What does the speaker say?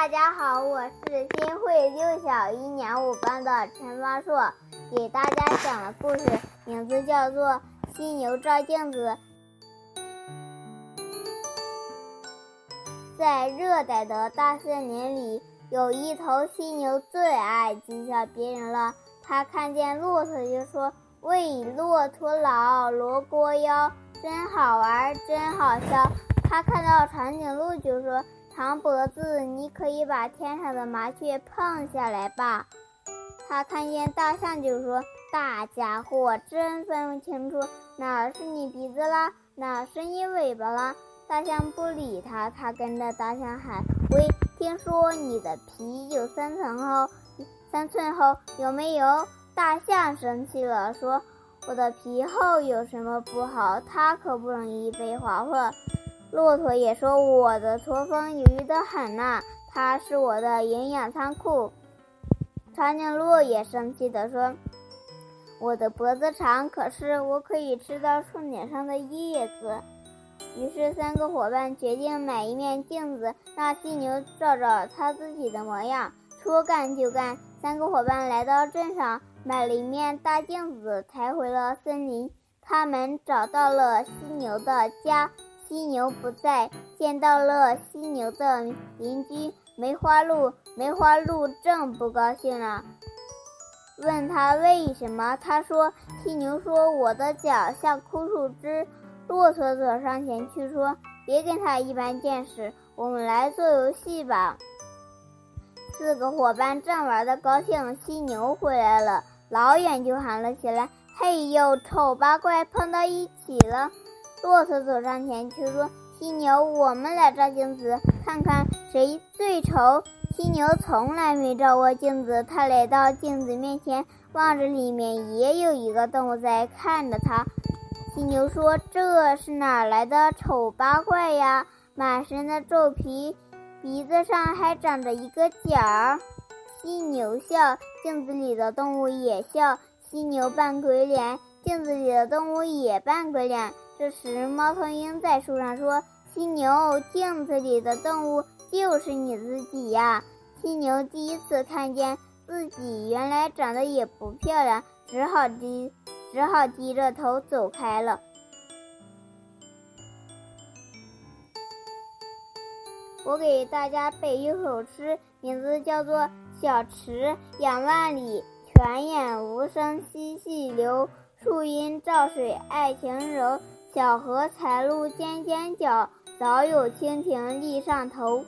大家好，我是新会六小一年五班的陈方硕，给大家讲的故事名字叫做《犀牛照镜子》。在热带的大森林里，有一头犀牛最爱讥笑别人了。它看见骆驼就说：“喂，骆驼老，罗锅腰，真好玩，真好笑。”它看到长颈鹿就说。长脖子，你可以把天上的麻雀碰下来吧。他看见大象就说：“大家伙，真分不清楚哪是你鼻子啦，哪是你尾巴啦。”大象不理他，他跟着大象喊：“喂，听说你的皮有三层厚，三寸厚，有没有？”大象生气了，说：“我的皮厚有什么不好？它可不容易被划破。”骆驼也说：“我的驼峰有余的很呐，它是我的营养仓库。”长颈鹿也生气地说：“我的脖子长，可是我可以吃到树顶上的叶子。”于是，三个伙伴决定买一面镜子，让犀牛照照它自己的模样。说干就干，三个伙伴来到镇上，买了一面大镜子，抬回了森林。他们找到了犀牛的家。犀牛不在，见到了犀牛的邻居梅花鹿。梅花鹿正不高兴呢，问他为什么。他说：“犀牛说我的脚像枯树枝。”骆驼走上前去说：“别跟他一般见识，我们来做游戏吧。”四个伙伴正玩的高兴，犀牛回来了，老远就喊了起来：“嘿呦，丑八怪碰到一起了！”骆驼走上前去说：“犀牛，我们来照镜子，看看谁最丑。”犀牛从来没照过镜子，他来到镜子面前，望着里面也有一个动物在看着他。犀牛说：“这是哪来的丑八怪呀？满身的皱皮，鼻子上还长着一个角。”犀牛笑，镜子里的动物也笑。犀牛扮鬼脸，镜子里的动物也扮鬼脸。这时，猫头鹰在树上说：“犀牛，镜子里的动物就是你自己呀！”犀牛第一次看见自己，原来长得也不漂亮，只好低，只好低着头走开了。我给大家背一首诗，名字叫做《小池两万里，泉眼无声惜细流。树阴照水爱晴柔。小荷才露尖尖角，早有蜻蜓立上头。